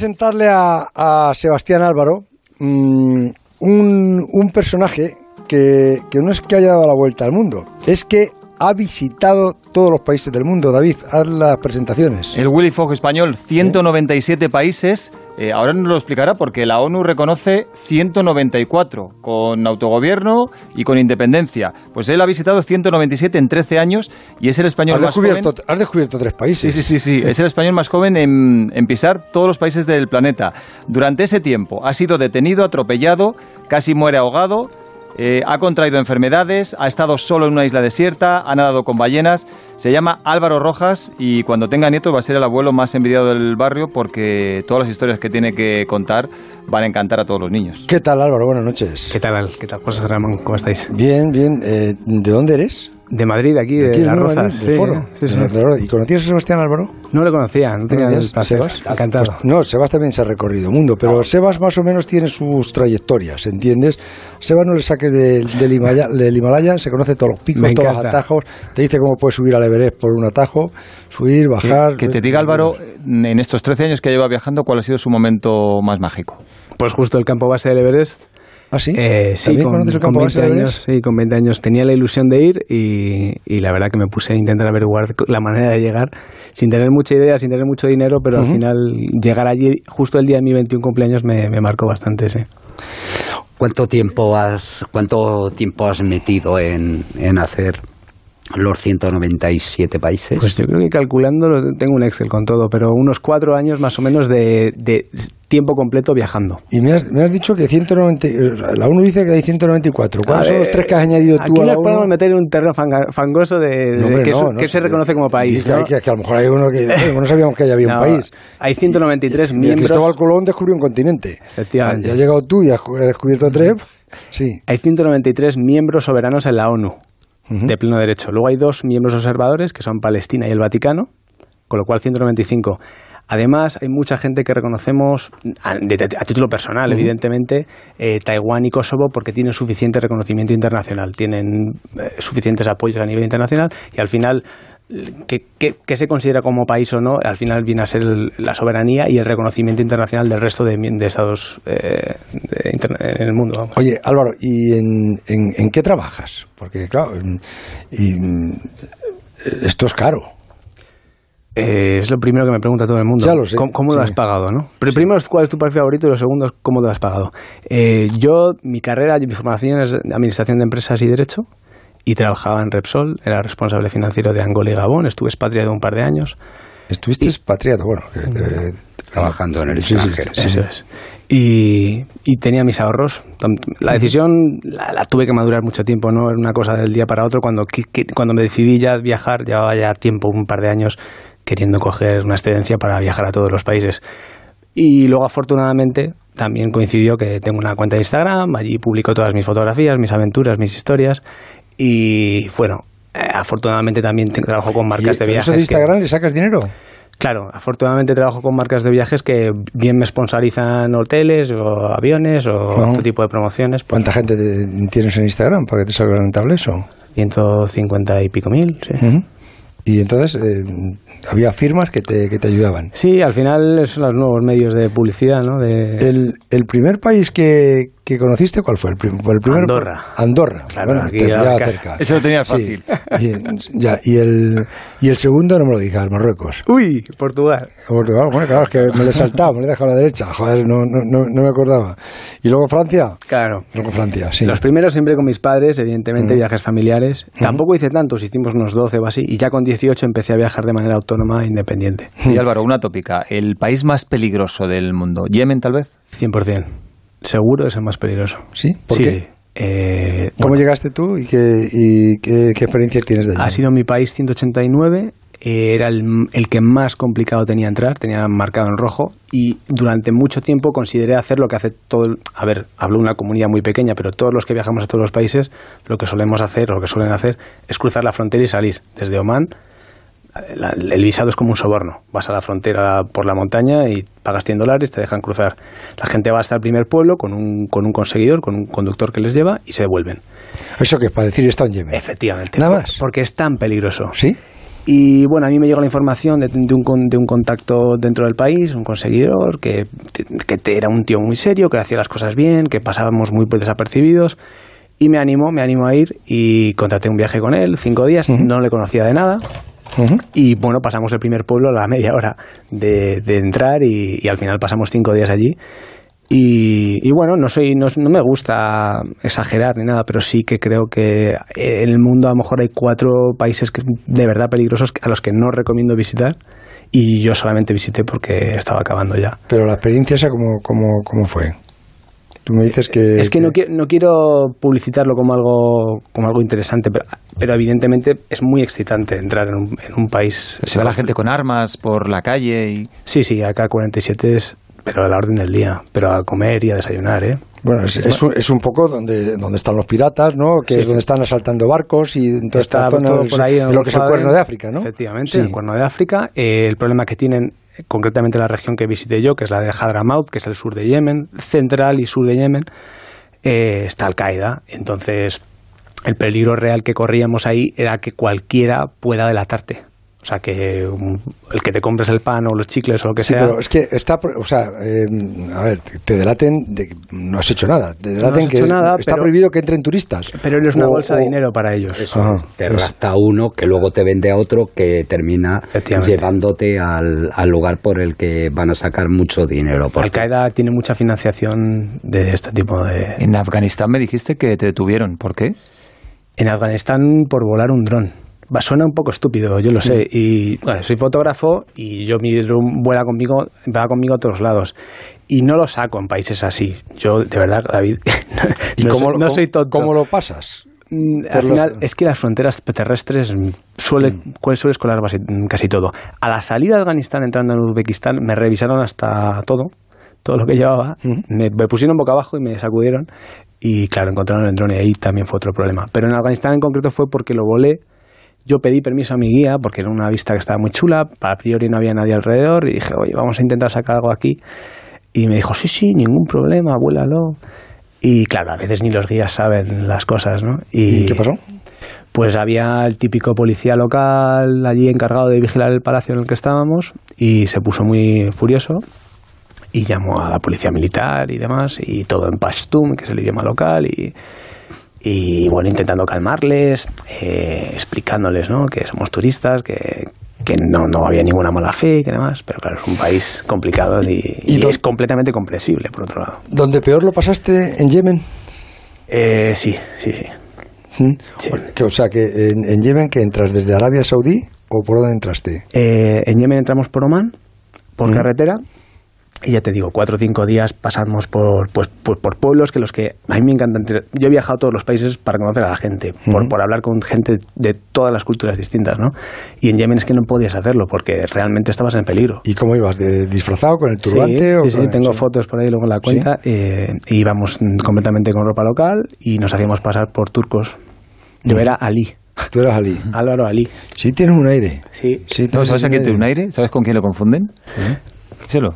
presentarle a, a Sebastián Álvaro mm, un, un personaje que, que no es que haya dado la vuelta al mundo, es que ha visitado todos los países del mundo. David, haz las presentaciones. El Willy Fogg español, 197 países. Eh, ahora nos lo explicará porque la ONU reconoce 194 con autogobierno y con independencia. Pues él ha visitado 197 en 13 años y es el español Has más joven. has descubierto tres países. Sí, sí, sí, sí. Es el español más joven en, en pisar todos los países del planeta. Durante ese tiempo ha sido detenido, atropellado, casi muere ahogado. Eh, ha contraído enfermedades, ha estado solo en una isla desierta, ha nadado con ballenas. Se llama Álvaro Rojas y cuando tenga nietos va a ser el abuelo más envidiado del barrio porque todas las historias que tiene que contar van a encantar a todos los niños. ¿Qué tal, Álvaro? Buenas noches. ¿Qué tal? ¿Qué tal, José Ramón? ¿Cómo estáis? Bien, bien. Eh, ¿De dónde eres? De Madrid, aquí, de, Aquí en Las Madrid, Rozas. del sí, foro. sí, sí. ¿Y conocías a Sebastián Álvaro? No le conocía, no tenía el. ¿Sebas? Encantado. Pues no, Sebas también se ha recorrido mundo, pero Sebas más o menos tiene sus trayectorias, ¿entiendes? Sebas no le saques del, del, Himalaya, del Himalaya, se conoce todos los picos, todos los atajos, te dice cómo puedes subir al Everest por un atajo, subir, bajar. Que te diga Álvaro, en estos 13 años que lleva viajando, ¿cuál ha sido su momento más mágico? Pues justo el campo base del Everest. ¿Ah, sí? Eh, sí, ¿También con, conoces el con campo 20 base del años, Everest? sí, con 20 años tenía la ilusión de ir y, y la verdad que me puse a intentar averiguar la manera de llegar sin tener mucha idea, sin tener mucho dinero, pero al Ujú. final llegar allí justo el día de mi 21 cumpleaños me, me marcó bastante, sí. ¿Cuánto tiempo has, cuánto tiempo has metido en, en hacer los 197 países? Pues yo creo que calculándolo tengo un Excel con todo, pero unos cuatro años más o menos de, de tiempo completo viajando. Y me has, me has dicho que 190, o sea, la ONU dice que hay 194. ¿Cuáles son los tres que has añadido tú Aquí a la nos podemos meter en un terreno fanga- fangoso de, de No, hombre, que, no, eso- no que se reconoce como país. Que, ¿no? que- que a lo mejor hay uno que "Oye, no sabíamos que había un país. Hay 193 Y miembros. Cristóbal Colón descubrió un continente. Efectivamente. Ya has llegado tú y has has descubierto tres. Sí. Hay 193 miembros soberanos en la ONU, De pleno derecho. Luego hay dos miembros observadores, que son Palestina y el Vaticano, con lo cual 195. Además, hay mucha gente que reconocemos a, de- de- a título personal, evidentemente, eh, Taiwán y Kosovo, porque tienen suficiente reconocimiento internacional, tienen eh, suficientes apoyos a nivel internacional y al final, que, que- que se considera como país o no, al final viene a ser el- la soberanía y el reconocimiento internacional del resto de, de estados eh, de interna- en el mundo. vamos. Oye, Álvaro, ¿y en, en- en qué trabajas? Porque, claro, y, mm, esto es caro. Eh, es lo primero que me pregunta todo el mundo. Ya lo sé, ¿Cómo, cómo lo sí. has pagado? ¿no? Pero primero es cuál es tu país favorito y lo segundo es cómo lo has pagado. Eh, yo, mi carrera, mi formación es Administración de Empresas y Derecho y trabajaba en Repsol, era responsable financiero de Angola y Gabón, estuve expatriado un par de años. Estuviste expatriado, bueno. que, eh, Trabajando en el sí, extranjero. sí, sí. Eso es. Y, y tenía mis ahorros. La decisión la, la tuve que madurar mucho tiempo, no era una cosa del día para otro. Cuando, cuando me decidí ya viajar, llevaba ya tiempo, un par de años, queriendo coger una excedencia para viajar a todos los países. Y luego, afortunadamente, también coincidió que tengo una cuenta de Instagram, allí publico todas mis fotografías, mis aventuras, mis historias. Y bueno, eh, afortunadamente también trabajo con ¿Y marcas de viajes. eso de que- Instagram le sacas dinero? Claro, afortunadamente trabajo con marcas de viajes que bien me sponsorizan hoteles o aviones o otro tipo de promociones. Pues ¿Cuánta gente te- tienes en Instagram para que te salga rentable eso? 150 y pico mil, sí. Y entonces eh, había firmas que te, que te ayudaban. Sí, al final son los nuevos medios de publicidad, ¿no? De... El, el primer país que, que conociste, ¿cuál fue? El, prim- el primer Andorra. Andorra. Claro, bueno, aquí te a la pillaba casa. cerca. Eso lo tenía Sí. fácil. Y, ya, y, el, y el segundo no me lo digas, Marruecos. Uy, Portugal. Portugal, bueno, claro, es que me le he saltado, me le he dejado a la derecha. Joder, no, no, no, no me acordaba. Y luego Francia. Claro. Luego Francia, sí. Los primeros siempre con mis padres, evidentemente, Ujú. viajes familiares. Tampoco hice tantos, hicimos unos 12 o así. Y ya con 18 empecé a viajar de manera autónoma e independiente. Y Álvaro, una tópica. El país más peligroso del mundo. ¿Yemen, tal vez? 100%. Seguro es el más peligroso. ¿Sí? ¿Por sí. qué? Eh, ¿Cómo bueno, llegaste tú y qué, y qué, qué experiencia tienes de allí? Ha sido mi país 189, eh, era el, el que más complicado tenía entrar, tenía marcado en rojo y durante mucho tiempo consideré hacer lo que hace todo, a ver, hablo de una comunidad muy pequeña, pero todos los que viajamos a todos los países, lo que solemos hacer, o lo que suelen hacer, es cruzar la frontera y salir desde Oman. La- el visado es como un soborno. Vas a la frontera por la montaña y pagas 100 dólares, te dejan cruzar. La gente va hasta el primer pueblo con un, con un conseguidor, con un conductor que les lleva y se devuelven. ¿Eso qué es? Para decir está en Yemen. Efectivamente. Nada más. Porque es tan peligroso. ¿Sí? Y bueno, a mí me llegó la información de, de un, de un contacto dentro del país, un conseguidor, que, que te- era un tío muy serio, que hacía las cosas bien, que pasábamos muy desapercibidos. Y me animó, me animó a ir y contraté un viaje con él, cinco días, no le conocía de nada. Y bueno, pasamos el primer pueblo a la media hora de, de entrar y, y al final pasamos cinco días allí. Y, y bueno, no soy, no, no me gusta exagerar ni nada, pero sí que creo que en el mundo a lo mejor hay cuatro países que, de verdad peligrosos a los que no recomiendo visitar. Y yo solamente visité porque estaba acabando ya. Pero la experiencia esa, ¿cómo, cómo, cómo fue? Tú me dices que... Es que no, quiero, no quiero publicitarlo como algo, como algo interesante, pero, pero evidentemente es muy excitante entrar en un, en un país. Se ve la gente con armas por la calle y... Sí, sí, acá 47 es, pero a la orden del día, pero a comer y a desayunar, ¿eh? Bueno, es, es un, es un poco donde, donde están los piratas, ¿no? Que Sí. es donde están asaltando barcos y en toda esta Está zona, por ahí en lo que es el cuerno de África, ¿no? Efectivamente, Sí. el cuerno de África. Eh, el problema que tienen, eh, concretamente la región que visité yo, que es la de Hadramaut, que es el sur de Yemen, central y sur de Yemen, eh, está Al-Qaeda. Entonces, el peligro real que corríamos ahí era que cualquiera pueda delatarte. O sea, que el que te compres el pan o los chicles o lo que Sí, sea. pero es que está, o sea, eh, a ver, te- te delaten de que no has hecho nada, te delaten has que hecho nada, está pero- prohibido que entren turistas. Pero eres una O- bolsa de dinero para ellos. Eso, Ajá, te es- rapta uno que luego te vende a otro que termina llevándote al, al lugar por el que van a sacar mucho dinero. porque- Al-Qaeda tiene mucha financiación de este tipo de... En Afganistán me dijiste que te detuvieron. ¿Por qué? En Afganistán por volar un dron. Va, suena un poco estúpido, yo lo sé. Y bueno, soy fotógrafo y yo mi dron vuela conmigo, va conmigo a todos lados. Y no lo saco en países así. Yo, de verdad, David, ¿Y no, cómo, soy, no cómo- soy tonto. cómo lo pasas? Mm, Al los- final, es que las fronteras terrestres mm, suele, cuál suele escolar mm, casi todo. A la salida de Afganistán, entrando en Uzbekistán, me revisaron hasta todo, todo lo que llevaba. Ujú. me, me pusieron boca abajo y me sacudieron. Y claro, encontraron el dron y ahí también fue otro problema. Pero en Afganistán en concreto fue porque lo volé. Yo pedí permiso a mi guía porque era una vista que estaba muy chula. A priori no había nadie alrededor. Y dije, oye, vamos a intentar sacar algo aquí. Y me dijo, sí, sí, ningún problema, vuélalo. Y claro, a veces ni los guías saben las cosas, ¿no? ¿Y qué pasó? Pues había el típico policía local allí encargado de vigilar el palacio en el que estábamos y se puso muy furioso y llamó a la policía militar y demás y todo en Pashtun, que es el idioma local y, y bueno, intentando calmarles, eh, explicándoles ¿no? que somos turistas, que, que no, no había ninguna mala fe y que demás, pero claro, es un país complicado y, ¿Y es completamente comprensible, por otro lado. ¿Donde peor lo pasaste en Yemen? Eh, sí, sí, sí. ¿Mm? Sí. Que, o sea, que en, en Yemen que entras desde Arabia Saudí o por dónde entraste? Eh, en Yemen entramos por Oman, por Mm. carretera, y ya te digo, cuatro o cinco días pasamos por, pues, pues, por pueblos que los que a mí me encantan. Yo he viajado a todos los países para conocer a la gente, por, por hablar con gente de todas las culturas distintas, ¿no? Y en Yemen es que no podías hacerlo porque realmente estabas en peligro. ¿Y cómo ibas? ¿De disfrazado con el turbante? Sí, o sí, sí, tengo sí? fotos por ahí luego en la ¿Sí? cuenta. eh, y íbamos completamente con ropa local y nos hacíamos pasar por turcos. Yo era Ali, Tú eras Ali. Álvaro Ali. Sí, tienes un aire. Sí, Sí, ¿No tienes sabes a quién tiene un aire. ¿Sabes con quién lo confunden? Díselo.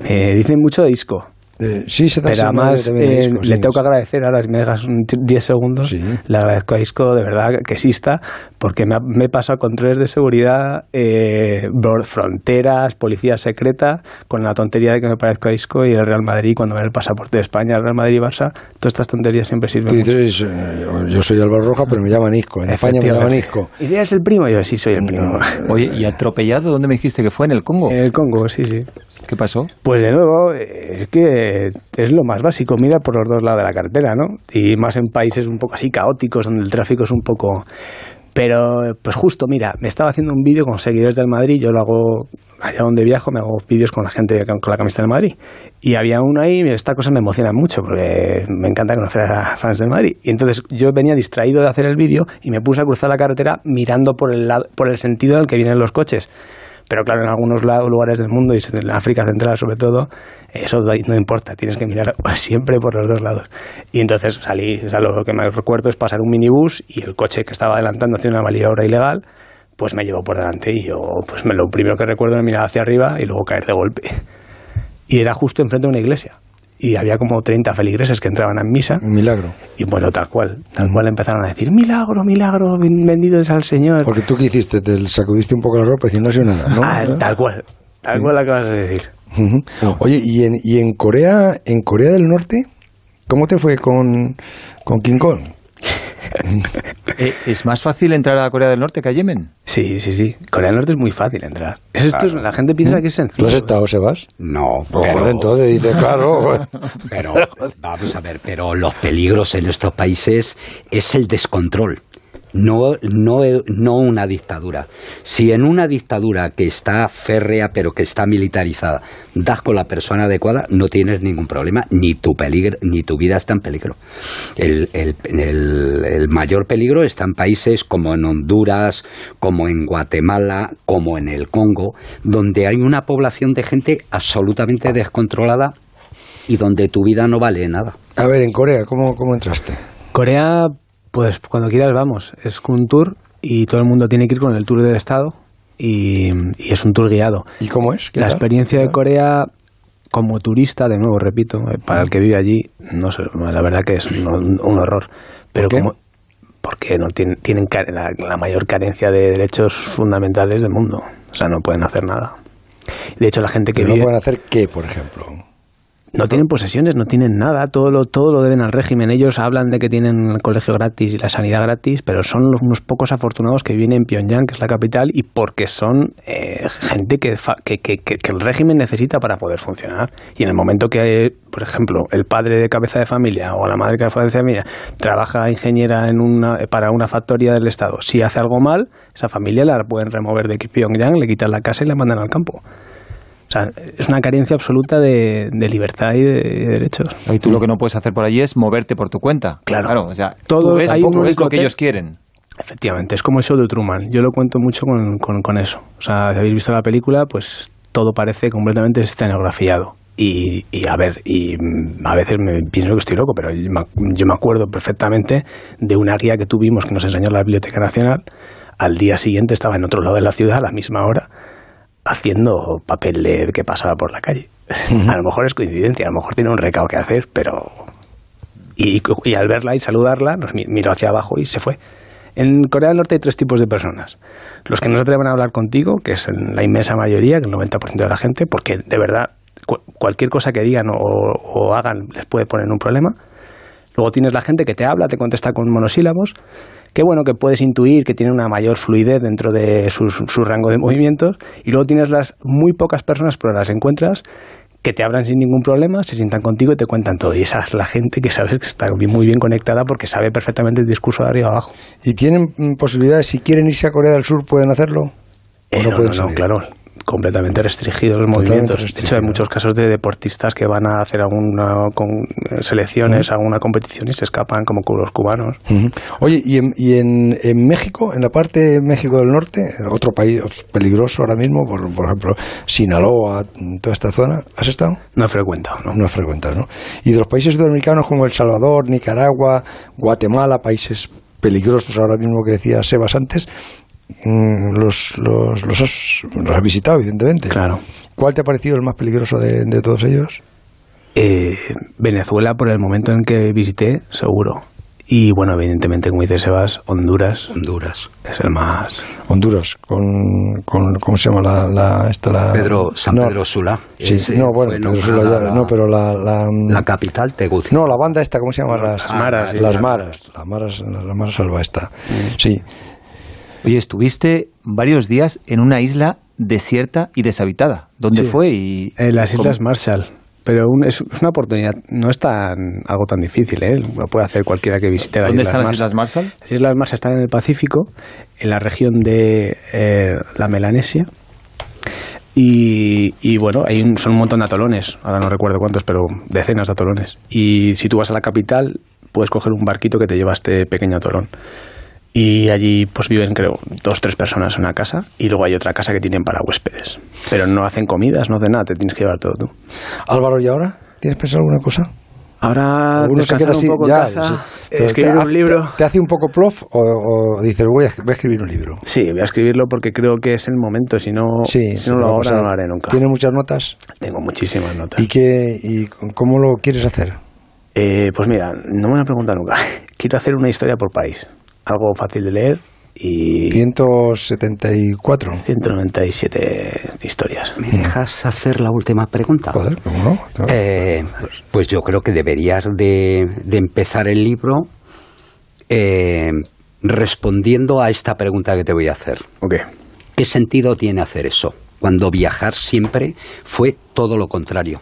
Me dicen mucho de disco. Eh, sí, se te Pero además eh, disco, le sí. tengo que agradecer ahora, si me dejas un t- 10 segundos, Sí. le agradezco a Isco de verdad que exista, porque me, ha- me he pasado controles de seguridad, eh, fronteras, policía secreta, con la tontería de que me parezco a Isco y el Real Madrid, cuando ven el pasaporte de España, el Real Madrid y Barça, todas estas tonterías siempre sirven. mucho. dices, eh, yo soy Álvaro Roja, pero me llaman Isco. En España me llaman Isco. ¿Y es el primo? Yo sí soy el primo. Oye, ¿y atropellado dónde me dijiste que fue? ¿En el Congo? En el Congo, sí, sí. ¿Qué pasó? Pues de nuevo, eh, es que es lo más básico, mira por los dos lados de la cartera, ¿no? Y más en países un poco así caóticos, donde el tráfico es un poco... Pero, pues justo, mira, me estaba haciendo un vídeo con seguidores del Madrid, yo lo hago allá donde viajo, me hago vídeos con la gente con la camiseta del Madrid. Y había uno ahí, y esta cosa me emociona mucho, porque me encanta conocer a fans del Madrid. Y entonces yo venía distraído de hacer el vídeo y me puse a cruzar la carretera mirando por el, lado, por el sentido en el que vienen los coches. Pero claro, en algunos lugares del mundo, y en África Central sobre todo, eso no importa, tienes que mirar siempre por los dos lados. Y entonces salí, o sea, lo que me recuerdo es pasar un minibús y el coche que estaba adelantando hacia una maniobra ilegal, pues me llevó por delante y yo, pues me, lo primero que recuerdo es mirar hacia arriba y luego caer de golpe. Y era justo enfrente de una iglesia. Y había como 30 feligreses que entraban a misa. Un milagro. Y bueno, tal cual, tal cual empezaron a decir, milagro, milagro, bendito es al Señor. Porque tú qué hiciste, te sacudiste un poco la ropa y no sido nada, ¿no? Ah, tal cual, tal cual acabas de decir. Oye, ¿y en, y en Corea, en Corea del Norte, cómo te fue con, con King Kong? Eh, ¿Es más fácil entrar a Corea del Norte que a Yemen? Sí, sí, sí. Corea del Norte es muy fácil entrar. Es- esto es- la gente piensa que es sencillo. ¿Lo has estado, Sebas? No, pero, entonces dices, claro. pero vamos a ver, pero los peligros en estos países es el descontrol. No, no, no una dictadura. Si en una dictadura que está férrea pero que está militarizada das con la persona adecuada, no tienes ningún problema, ni tu, peligro, ni tu vida está en peligro. El, el- el- el mayor peligro está en países como en Honduras, como en Guatemala, como en el Congo, donde hay una población de gente absolutamente descontrolada y donde tu vida no vale nada. A ver, en Corea, ¿cómo, cómo entraste? Corea, pues cuando quieras vamos. Es un tour y todo el mundo tiene que ir con el tour del Estado y, y es un tour guiado. ¿Y cómo es? ¿Qué La tal? experiencia de Corea como turista, de nuevo, repito, eh, para el que vive allí, no sé, la verdad que es un, un horror. Pero qué? como porque no tienen, la, la mayor carencia de derechos fundamentales del mundo. O sea, no pueden hacer nada. De hecho, la gente que no pueden hacer qué, por ejemplo. No tienen posesiones, no tienen nada, todo lo, todo lo deben al régimen. Ellos hablan de que tienen el colegio gratis y la sanidad gratis, pero son los, unos pocos afortunados que viven en Pyongyang, que es la capital, y porque son eh, gente que, que- que- que el régimen necesita para poder funcionar. Y en el momento que, por ejemplo, el padre de cabeza de familia o la madre de cabeza de familia trabaja ingeniera en una, para una factoría del Estado, si hace algo mal, esa familia la pueden remover de Pyongyang, le quitan la casa y la mandan al campo. O sea, es una carencia absoluta de, de libertad y de, de derechos. Y tú lo que no puedes hacer por allí es moverte por tu cuenta. Claro. o sea, Todo- único lo que ellos quieren. Efectivamente, es como el show de Truman. Yo lo cuento mucho con, con- con eso. O sea, si habéis visto la película, pues todo parece completamente escenografiado. Y, y, a ver, y mm, a veces me pienso que estoy loco, pero yo me, yo me acuerdo perfectamente de una guía que tuvimos que nos enseñó la Biblioteca Nacional. Al día siguiente estaba en otro lado de la ciudad a la misma hora haciendo papel de que pasaba por la calle. A lo mejor es coincidencia, a lo mejor tiene un recado que hacer, pero y, y al verla y saludarla, nos mi- miró hacia abajo y se fue. En Corea del Norte hay tres tipos de personas. Los que no se atreven a hablar contigo, que es la inmensa mayoría, el 90% de la gente, porque de verdad cu- cualquier cosa que digan o, o hagan les puede poner un problema. Luego tienes la gente que te habla, te contesta con monosílabos, que bueno, que puedes intuir que tiene una mayor fluidez dentro de sus- su rango de movimientos. Y luego tienes las muy pocas personas, pero las encuentras, que te hablan sin ningún problema, se sientan contigo y te cuentan todo. Y esa es la gente que sabes que está muy bien conectada porque sabe perfectamente el discurso de arriba abajo. ¿Y tienen mm, posibilidades, si quieren irse a Corea del Sur, pueden hacerlo? ¿O Eh, no no, pueden no, no, claro, completamente restringidos los Totalmente movimientos. De hecho, restringido. hay muchos casos de deportistas que van a hacer alguna con, eh, selecciones, alguna competición y se escapan, como los cubanos. Ujú. Oye, ¿y, en, y en, en México, en la parte de México del Norte, otro país peligroso ahora mismo, por, por ejemplo, Sinaloa, toda esta zona, ¿has estado? No he frecuentado, ¿no? No frecuentas, ¿no? Y de los países sudamericanos como El Salvador, Nicaragua, Guatemala, países peligrosos ahora mismo que decía Sebas antes, los, los, los, has, los has visitado, evidentemente. Claro. ¿Cuál te ha parecido el más peligroso de, de todos ellos? Eh, Venezuela, por el momento en que visité, seguro. Y bueno, evidentemente, como dice Sebas, Honduras Honduras. es el más. Honduras, con, con ¿cómo se llama la, la, esta, la Pedro, San no, Pedro Sula. Sí, no, bueno, Pedro Sula ya- la- no, pero la, la, La capital, Tegucigalpa. no, la banda esta, ¿cómo se llama? Las Las Maras, las maras, las maras, las maras salva esta. Sí, Oye, estuviste varios días en una isla desierta y deshabitada. ¿Dónde Sí. fue? Y En las cómo- Islas Marshall. Pero un- es, es una oportunidad, no es tan, algo tan difícil, ¿eh? Lo puede hacer cualquiera que visite las ¿Dónde Islas están las Marshall. Islas Marshall? Las Islas Marshall están en el Pacífico, en la región de eh, la Melanesia. Y, y bueno, hay un, son un montón de atolones, ahora no recuerdo cuántos, pero decenas de atolones. Y si tú vas a la capital, puedes coger un barquito que te lleva a este pequeño atolón. Y allí pues viven, creo, dos, tres personas en una casa y luego hay otra casa que tienen para huéspedes. Pero no hacen comidas, no hacen nada, te tienes que llevar todo tú. Álvaro, ¿y ahora? ¿Tienes pensado alguna cosa? Ahora Uno se queda así, un poco ya, en casa, sí. Escribir te, un libro. Te, te hace un poco plof o, o dices, voy a, voy a escribir un libro? Sí, voy a escribirlo porque creo que es el momento. Si no, Sí, si no lo ahora, no lo haré nunca. ¿Tiene muchas notas? Tengo muchísimas notas. ¿Y, qué, ¿Y cómo lo quieres hacer? Eh, pues mira, no me lo han preguntado nunca. Quiero hacer una historia por país. Algo fácil de leer y 174. 197 historias. ¿Me dejas hacer la última pregunta? Joder, ¿cómo no? Eh, pues yo creo que deberías de, de empezar el libro eh, respondiendo a esta pregunta que te voy a hacer. Ok. ¿Qué sentido tiene hacer eso? Cuando viajar siempre fue todo lo contrario.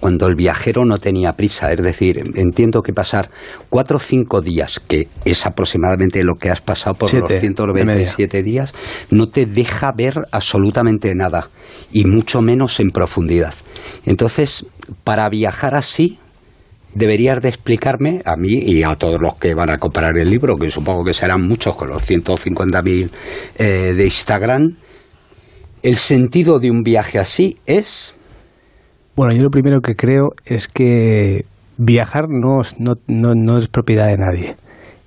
Cuando el viajero no tenía prisa, es decir, entiendo que pasar cuatro o cinco días, que es aproximadamente lo que has pasado por Siete, los de 197 días, no te deja ver absolutamente nada, y mucho menos en profundidad. Entonces, para viajar así, deberías de explicarme a mí y a todos los que van a comprar el libro, que supongo que serán muchos con los 150.000 eh, de Instagram, el sentido de un viaje así es... Bueno, yo lo primero que creo es que viajar no, es- no, no, no es propiedad de nadie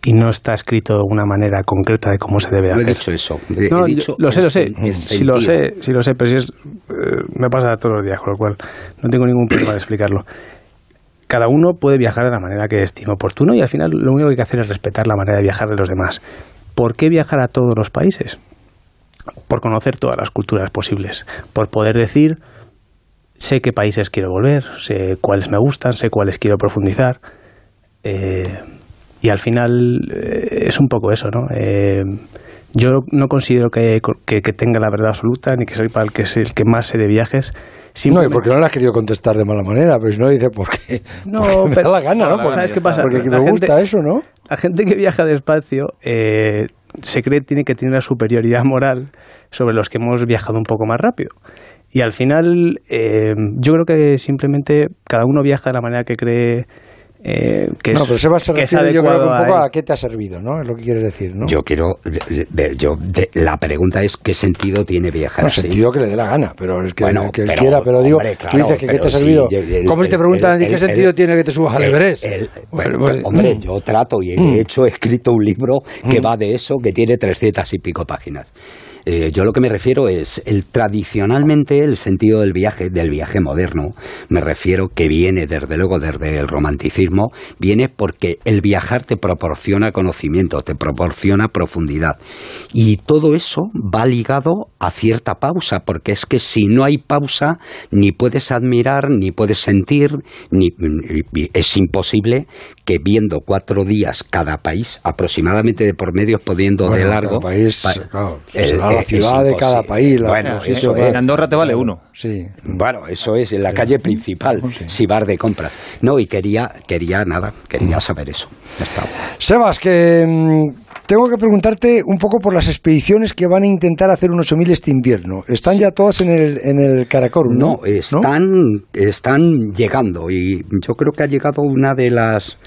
y no está escrito de una manera concreta de cómo se debe No he hacer. dicho eso. No, he dicho lo sé, lo sé. Sí lo sé, sí lo sé, pero si es, eh, me pasa todos los días, con lo cual no tengo ningún problema de explicarlo. Cada uno puede viajar de la manera que estime oportuno y al final lo único que hay que hacer es respetar la manera de viajar de los demás. ¿Por qué viajar a todos los países? Por conocer todas las culturas posibles, por poder decir, sé qué países quiero volver, sé cuáles me gustan, sé cuáles quiero profundizar. eh, y al final eh, es un poco eso, ¿no? Eh, yo no considero que, que- que tenga la verdad absoluta, ni que soy para el que, es el que más sé de viajes. No, y porque no le has querido contestar de mala manera, pero si no dice por qué. No, Porque me pero- da la gana, ¿no? ¿Sabes qué pasa? Porque La me gente- gusta eso, ¿no? La gente que viaja despacio eh, se cree tiene que tener una superioridad moral sobre los que hemos viajado un poco más rápido. Y al final, eh, yo creo que simplemente cada uno viaja de la manera que cree eh, que no, es, pero se que es refiere yo creo que un adecuado poco a a, qué te ha servido, ¿no? Es lo que quieres decir, ¿no? Yo quiero... yo, de- la pregunta es qué sentido tiene viajar No, así. sentido que le dé la gana, pero es que, Bueno, que pero, quiera, pero digo, hombre, tú claro, dices que qué te ha sí, servido. el- ¿Cómo si te el- preguntan a ti el- qué el- sentido tiene que te subas al el- Everest? el- Bueno, bueno, pues, hombre, mm. yo trato y de hecho he escrito un libro que va de eso, que tiene 300 y pico páginas. Eh, yo lo que me refiero es, el tradicionalmente el sentido del viaje, del viaje moderno, me refiero que viene desde luego desde el romanticismo, viene porque el viajar te proporciona conocimiento, te proporciona profundidad. Y todo eso va ligado a cierta pausa, porque es que si no hay pausa, ni puedes admirar, ni puedes sentir, ni es imposible que viendo cuatro días cada país, aproximadamente de por medio, pudiendo de Bueno, largo. cada país, pa- claro, el- la es ciudad de cada país, la- Bueno, eso. En Andorra te vale uno. Sí. Bueno, eso es en la calle principal, si vas de compras. No, y quería, quería nada, quería saber eso. Sebas, que mm, tengo que preguntarte un poco por las expediciones que van a intentar hacer un 8000 este invierno. Están ya todas en el, en el Karakorum, ¿no? No, están, están llegando y yo creo que ha llegado una de las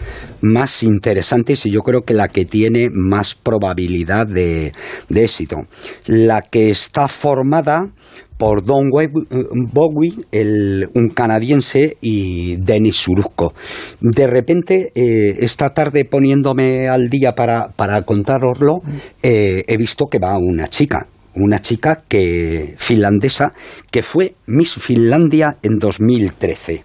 más interesantes y yo creo que la que tiene más probabilidad de, de éxito. La que está formada por Don Bowie, el- un canadiense, y Denis Suruzco. De repente, eh, esta tarde poniéndome al día para, para contároslo, eh, he visto que va una chica, una chica que finlandesa que fue Miss Finlandia en 2013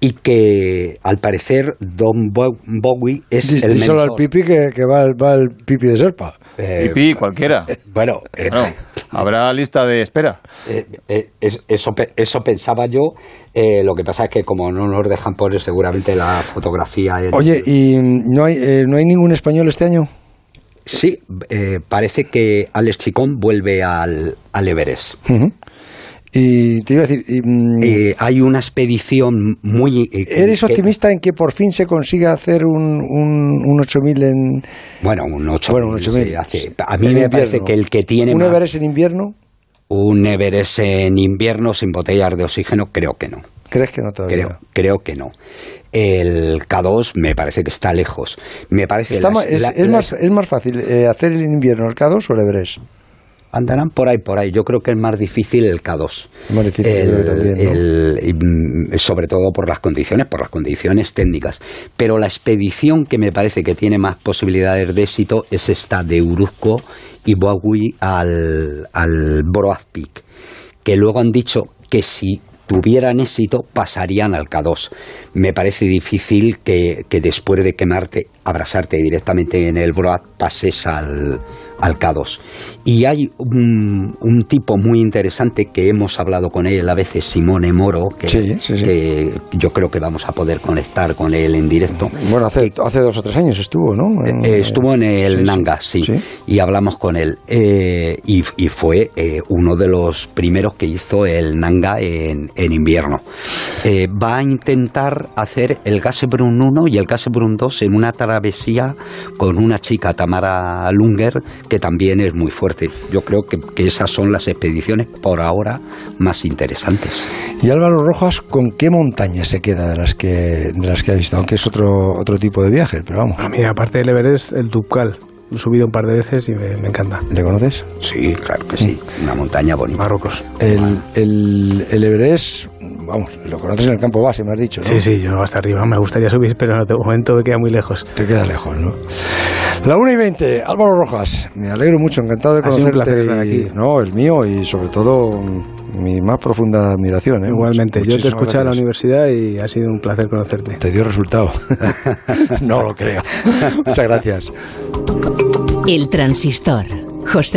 y que al parecer Don Bo- Bowie es el díselo al pipi que, que va, el, va el pipi de Serpa. Eh, Pipí, cualquiera. bueno, eh, Claro, habrá lista de espera. eh, eh, es- eso, eso pensaba yo. eh, lo que pasa es que como no nos dejan poner seguramente la fotografía. en- Oye, ¿y no hay, eh, no hay ningún español este año? Sí, eh, parece que Alex Chicón vuelve al, al Everest. Ujú. Y te iba a decir, y, mm, Eh, hay una expedición muy... eh, ¿eres que- optimista en que por fin se consiga hacer un, un, un 8000 en, Bueno, un 8 bueno, un 8000? hace- A mí me parece invierno? que el que tiene ¿Un más- Everest en invierno? un Everest en invierno sin botellas de oxígeno, creo que no. ¿Crees que no todavía? Creo, creo que no. El K2 me parece que está lejos. Me parece Está ma- es, la- es más, es más fácil eh, hacer el invierno el K2 o el Everest. Andarán por ahí, por ahí. Yo creo que es más difícil el K2. Más difícil, El- también, ¿no? el- y, mm, sobre todo por las condiciones, por las condiciones técnicas. Pero la expedición que me parece que tiene más posibilidades de éxito es esta de Uruzco y Boagui al, al Borough Peak, que luego han dicho que si tuvieran éxito pasarían al K2. Me parece difícil que, que después de quemarte, abrasarte directamente en el Borough pases al, al K2. Y hay un, un tipo muy interesante que hemos hablado con él a veces, Simone Moro, que, Sí, sí, sí. que yo creo que vamos a poder conectar con él en directo. Bueno, hace, hace dos o tres años estuvo, ¿no? En- Eh, estuvo en el. Nanga, sí, y hablamos con él. Eh, y, y fue eh, uno de los primeros que hizo el Nanga en, en invierno. Eh, va a intentar hacer el Gasebrun 1 y el Gasebrun 2 en una travesía con una chica, Tamara Lunger, que también es muy fuerte. Yo creo que, que esas son las expediciones por ahora más interesantes. Y Álvaro Rojas, ¿con qué montaña se queda de las que de las que ha visto? Aunque es otro otro tipo de viaje, pero vamos. A mí, aparte del Everest, el Tubcal. Lo he subido un par de veces y me, me encanta. ¿Le conoces? Sí, claro que sí. Una montaña bonita. Marruecos. El, el, el Everest, vamos, lo conoces en el campo base, me has dicho, ¿no? Sí, sí, yo hasta arriba me gustaría subir, pero de momento me queda muy lejos. Te queda lejos, ¿no? La 1 y 20, Álvaro Rojas, me alegro mucho, encantado de Ha sido un conocerte. placer estar y- aquí. No, el mío y sobre todo mi más profunda admiración. ¿eh? Igualmente, yo te he Muchísimas escuchado en la gracias. universidad y ha sido un placer conocerte. Te dio resultado. no lo creo. Muchas gracias. El transistor. José